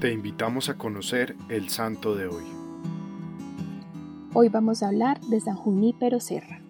Te invitamos a conocer el santo de hoy. Hoy vamos a hablar de San Junípero Serra,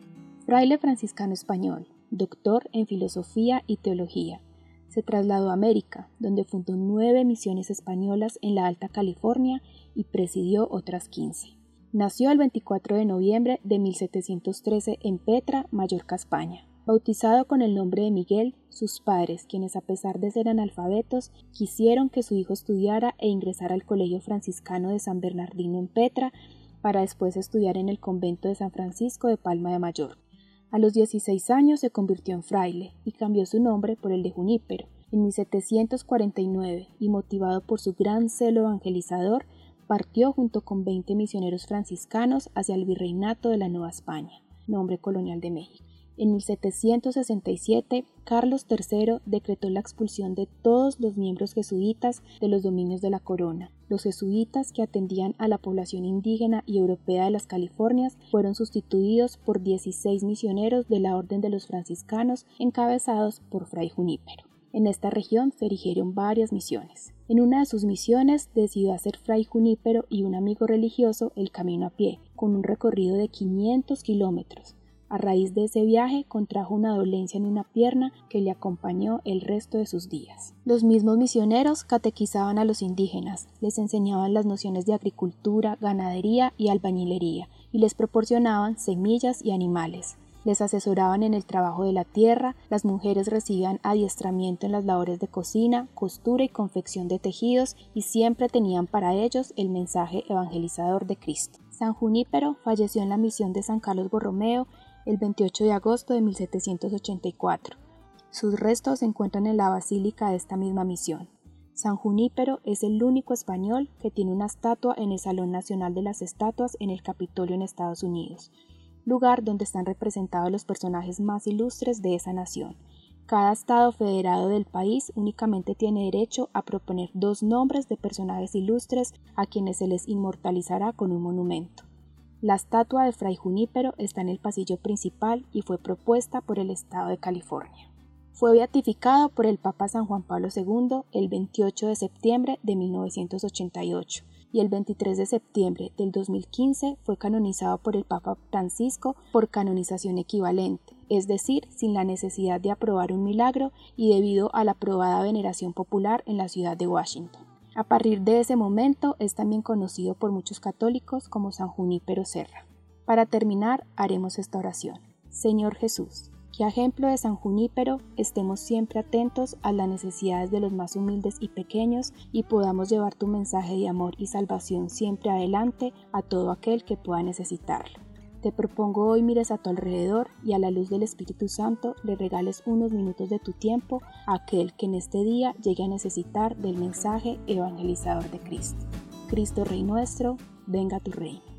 fraile franciscano español, doctor en filosofía y teología. Se trasladó a América, donde fundó nueve misiones españolas en la Alta California y presidió otras quince. Nació el 24 de noviembre de 1713 en Petra, Mallorca, España. Bautizado con el nombre de Miguel, sus padres, quienes a pesar de ser analfabetos, quisieron que su hijo estudiara e ingresara al Colegio Franciscano de San Bernardino en Petra, para después estudiar en el convento de San Francisco de Palma de Mallorca. A los 16 años se convirtió en fraile y cambió su nombre por el de Junípero. En 1749, y motivado por su gran celo evangelizador, partió junto con 20 misioneros franciscanos hacia el virreinato de la Nueva España, nombre colonial de México. En 1767, Carlos III decretó la expulsión de todos los miembros jesuitas de los dominios de la corona. Los jesuitas que atendían a la población indígena y europea de las Californias fueron sustituidos por 16 misioneros de la Orden de los Franciscanos encabezados por Fray Junípero. En esta región se erigieron varias misiones. En una de sus misiones decidió hacer Fray Junípero y un amigo religioso el camino a pie, con un recorrido de 500 kilómetros a raíz de ese viaje contrajo una dolencia en una pierna que le acompañó el resto de sus días. Los mismos misioneros catequizaban a los indígenas, les enseñaban las nociones de agricultura, ganadería y albañilería, y les proporcionaban semillas y animales. Les asesoraban en el trabajo de la tierra, las mujeres recibían adiestramiento en las labores de cocina, costura y confección de tejidos y siempre tenían para ellos el mensaje evangelizador de Cristo. San Junípero falleció en la misión de San Carlos Borromeo el 28 de agosto de 1784. Sus restos se encuentran en la basílica de esta misma misión. San Junípero es el único español que tiene una estatua en el Salón Nacional de las Estatuas en el Capitolio en Estados Unidos, lugar donde están representados los personajes más ilustres de esa nación. Cada estado federado del país únicamente tiene derecho a proponer dos nombres de personajes ilustres a quienes se les inmortalizará con un monumento. La estatua de Fray Junípero está en el pasillo principal y fue propuesta por el Estado de California. Fue beatificado por el Papa San Juan Pablo II el 28 de septiembre de 1988 y el 23 de septiembre del 2015 fue canonizado por el Papa Francisco por canonización equivalente, es decir, sin la necesidad de aprobar un milagro y debido a la aprobada veneración popular en la ciudad de Washington. A partir de ese momento es también conocido por muchos católicos como San Junípero Serra. Para terminar, haremos esta oración. Señor Jesús, que ejemplo de San Junípero estemos siempre atentos a las necesidades de los más humildes y pequeños y podamos llevar tu mensaje de amor y salvación siempre adelante a todo aquel que pueda necesitarlo. Te propongo hoy mires a tu alrededor y a la luz del Espíritu Santo le regales unos minutos de tu tiempo a aquel que en este día llegue a necesitar del mensaje evangelizador de Cristo. Cristo Rey nuestro, venga tu reino.